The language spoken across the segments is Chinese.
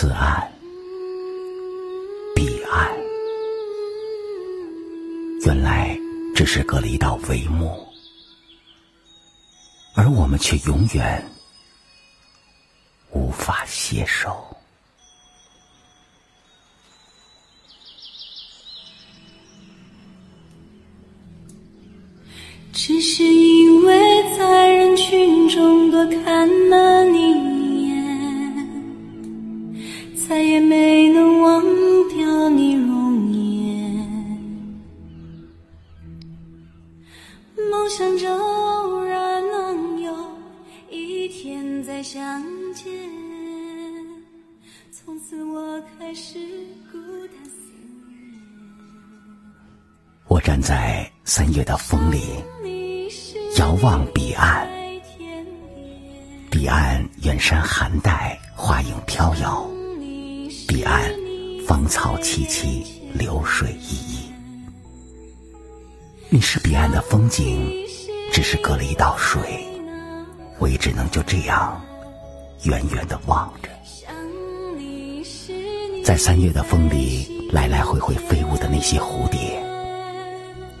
此岸，彼岸，原来只是隔了一道帷幕，而我们却永远无法携手。只是因为在人群中多看了没能忘掉你容颜。梦想着偶然能有一天再相见，从此我开始孤单思念。我站在三月的风里，遥望彼岸，彼岸远山寒带，花影飘摇；彼岸芳草萋萋，流水依依。你是彼岸的风景，只是隔了一道水，我也只能就这样远远的望着，在三月的风里来来回回飞舞的那些蝴蝶。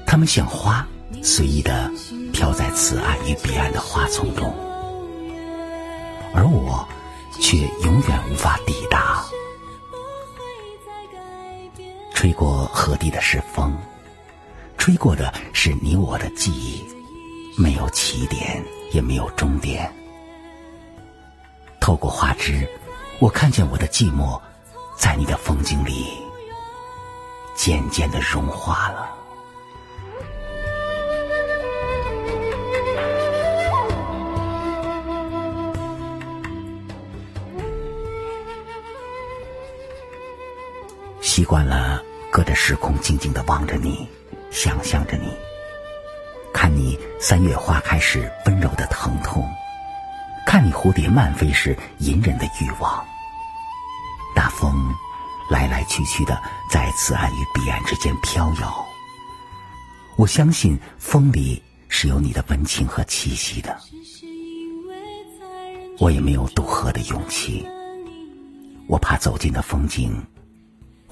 它们像花，随意的飘在此岸与彼岸的花丛中，而我却永远无法抵达。吹过河堤的是风，吹过的是你我的记忆，没有起点，也没有终点。透过花枝，我看见我的寂寞，在你的风景里渐渐的融化了。习惯了隔着时空静静的望着你，想象着你，看你三月花开时温柔的疼痛，看你蝴蝶漫飞时隐忍的欲望。大风来来去去的在此岸与彼岸之间飘摇，我相信风里是有你的温情和气息的。我也没有渡河的勇气，我怕走进的风景。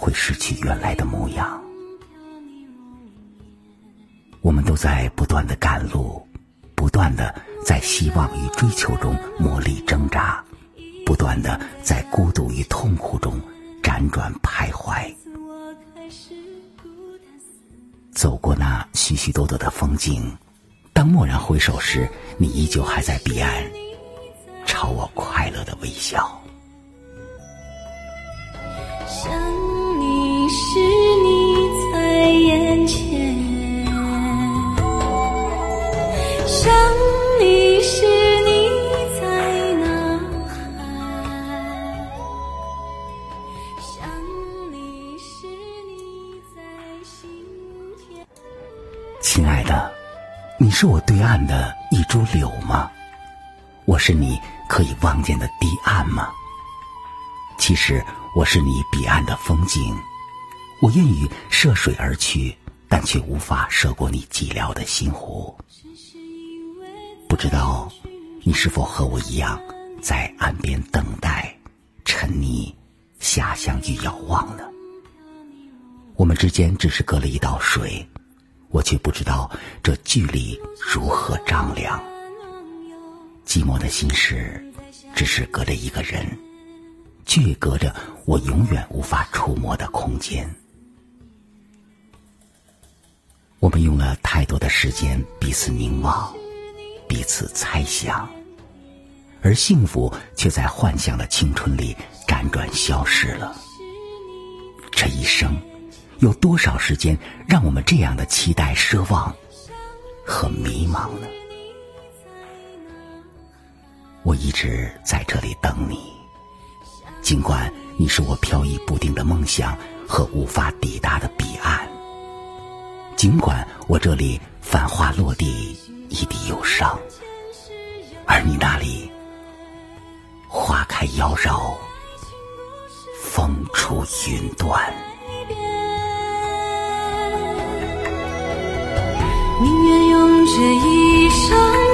会失去原来的模样。我们都在不断的赶路，不断的在希望与追求中磨砺挣扎，不断的在孤独与痛苦中辗转徘徊。走过那许许多多的风景，当蓦然回首时，你依旧还在彼岸，朝我快乐的微笑。是你在眼前，想你是你在呐喊，想你是你在心田。亲爱的，你是我对岸的一株柳吗？我是你可以望见的堤岸吗？其实我是你彼岸的风景。我愿意涉水而去，但却无法涉过你寂寥的心湖。不知道你是否和我一样，在岸边等待、沉溺、遐想与遥望呢？我们之间只是隔了一道水，我却不知道这距离如何丈量。寂寞的心事，只是隔着一个人，却隔着我永远无法触摸的空间。我们用了太多的时间彼此凝望，彼此猜想，而幸福却在幻想的青春里辗转消失了。这一生，有多少时间让我们这样的期待、奢望和迷茫呢？我一直在这里等你，尽管你是我飘逸不定的梦想和无法抵达。尽管我这里繁花落地一地忧伤，而你那里花开妖娆，风出云端。宁愿用这一生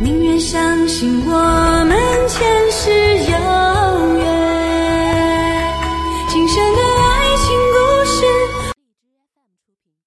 宁愿相信我们前